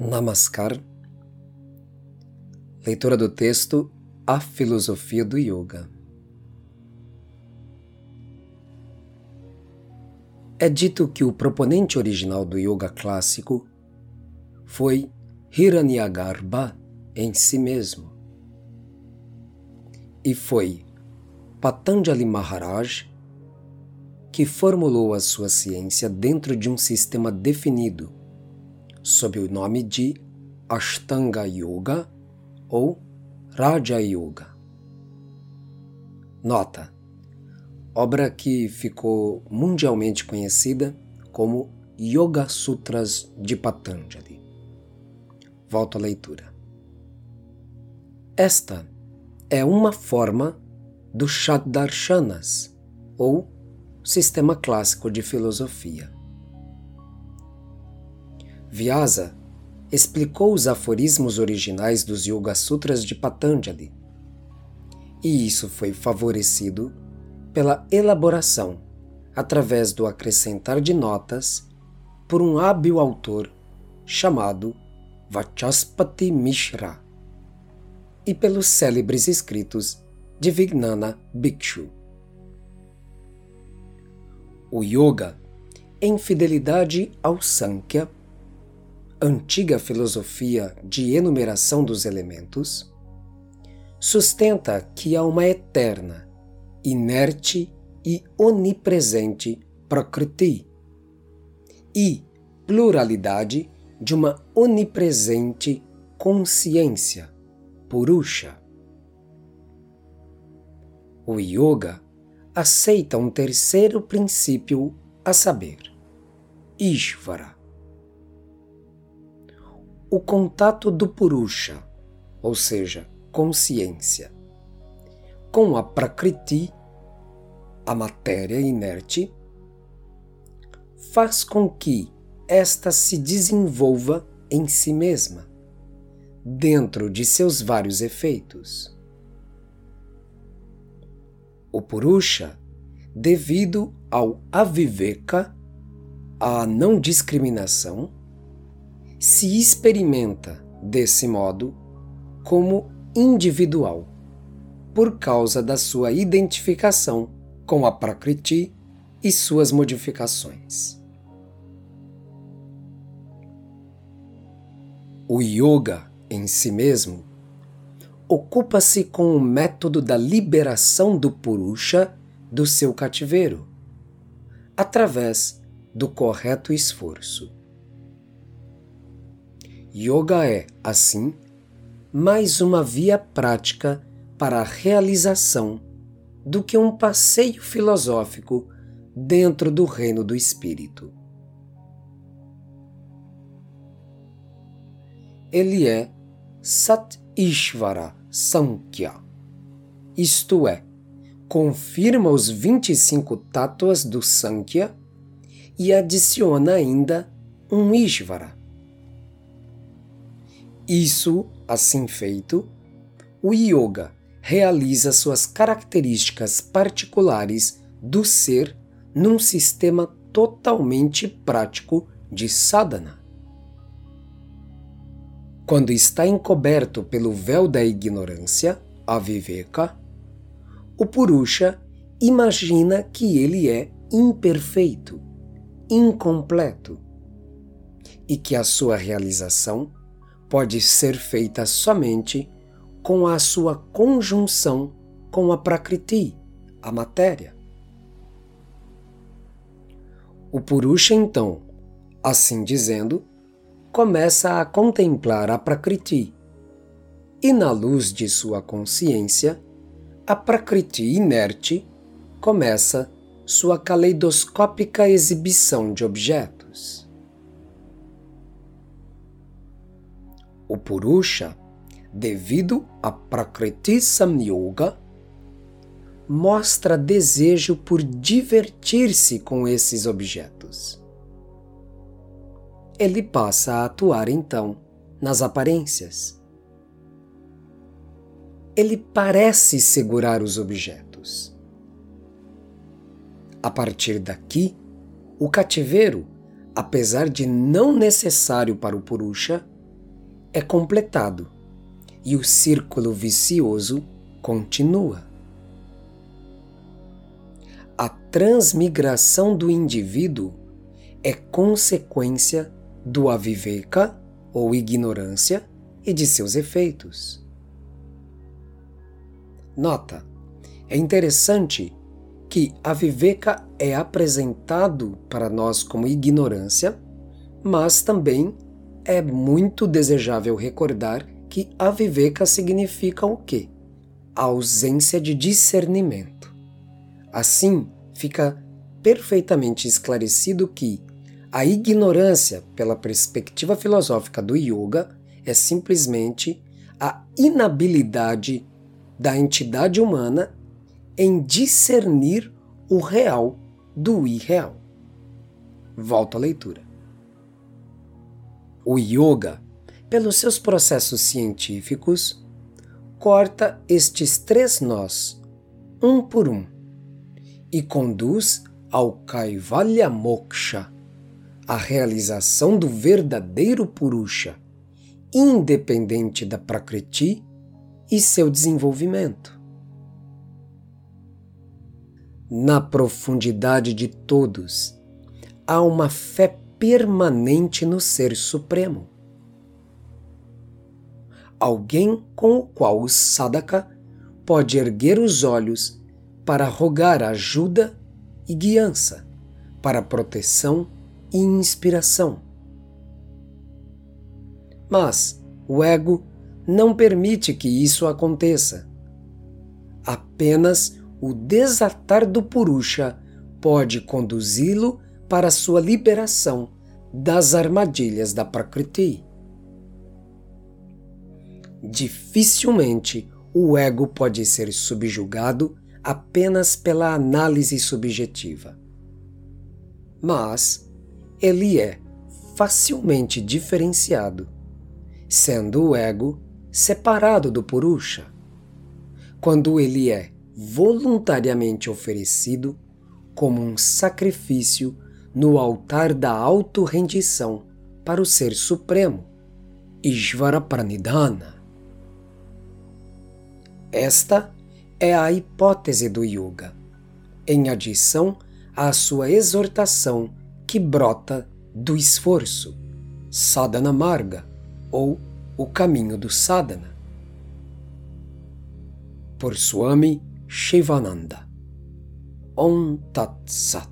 Namaskar. Leitura do texto A Filosofia do Yoga. É dito que o proponente original do yoga clássico foi Hiranyagarbha em si mesmo. E foi Patanjali Maharaj que formulou a sua ciência dentro de um sistema definido sob o nome de Ashtanga Yoga ou Raja Yoga. Nota: obra que ficou mundialmente conhecida como Yoga Sutras de Patanjali. Volto à leitura. Esta é uma forma do Shaddarshanas, ou sistema clássico de filosofia Vyasa explicou os aforismos originais dos Yoga Sutras de Patanjali, e isso foi favorecido pela elaboração, através do acrescentar de notas, por um hábil autor chamado Vachaspati Mishra e pelos célebres escritos de Vignana Bhikshu. O yoga, em fidelidade ao Sankhya, antiga filosofia de enumeração dos elementos, sustenta que há uma eterna, inerte e onipresente Prakriti e pluralidade de uma onipresente consciência, Purusha. O Yoga aceita um terceiro princípio a saber, Ishvara o contato do Purusha, ou seja, consciência, com a Prakriti, a matéria inerte, faz com que esta se desenvolva em si mesma, dentro de seus vários efeitos. O Purusha, devido ao aviveka, à não discriminação, se experimenta, desse modo, como individual, por causa da sua identificação com a Prakriti e suas modificações. O yoga, em si mesmo, ocupa-se com o método da liberação do Purusha do seu cativeiro, através do correto esforço. Yoga é, assim, mais uma via prática para a realização do que um passeio filosófico dentro do reino do espírito. Ele é Sat Ishvara Sankhya, isto é, confirma os 25 tátuas do Sankhya e adiciona ainda um Ishvara isso, assim feito, o yoga realiza suas características particulares do ser num sistema totalmente prático de sadhana. Quando está encoberto pelo véu da ignorância, a viveka, o Purusha imagina que ele é imperfeito, incompleto, e que a sua realização pode ser feita somente com a sua conjunção com a Prakriti, a matéria. O Purusha, então, assim dizendo, começa a contemplar a Prakriti, e na luz de sua consciência, a Prakriti inerte começa sua caleidoscópica exibição de objetos. O Purusha, devido a Prakriti Samyoga, mostra desejo por divertir-se com esses objetos. Ele passa a atuar então nas aparências. Ele parece segurar os objetos. A partir daqui, o cativeiro, apesar de não necessário para o Purusha, é completado e o círculo vicioso continua. A transmigração do indivíduo é consequência do aviveka, ou ignorância, e de seus efeitos. Nota: é interessante que a viveka é apresentado para nós como ignorância, mas também é muito desejável recordar que a viveka significa o quê? A ausência de discernimento. Assim, fica perfeitamente esclarecido que a ignorância, pela perspectiva filosófica do yoga, é simplesmente a inabilidade da entidade humana em discernir o real do irreal. Volto à leitura. O yoga, pelos seus processos científicos, corta estes três nós, um por um, e conduz ao Kaivalya Moksha, a realização do verdadeiro Purusha, independente da Prakriti e seu desenvolvimento. Na profundidade de todos, há uma fé permanente no Ser Supremo. Alguém com o qual o sadhaka pode erguer os olhos para rogar ajuda e guiança, para proteção e inspiração. Mas o ego não permite que isso aconteça. Apenas o desatar do Purusha pode conduzi-lo para sua liberação das armadilhas da Prakriti. Dificilmente o ego pode ser subjugado apenas pela análise subjetiva. Mas ele é facilmente diferenciado, sendo o ego separado do Purusha, quando ele é voluntariamente oferecido como um sacrifício no altar da auto-rendição para o Ser Supremo, Ishvara Pranidhana. Esta é a hipótese do Yoga, em adição à sua exortação que brota do esforço, Sadhana Marga, ou o caminho do sadhana. Por Swami Shivananda. Om Tat Sat.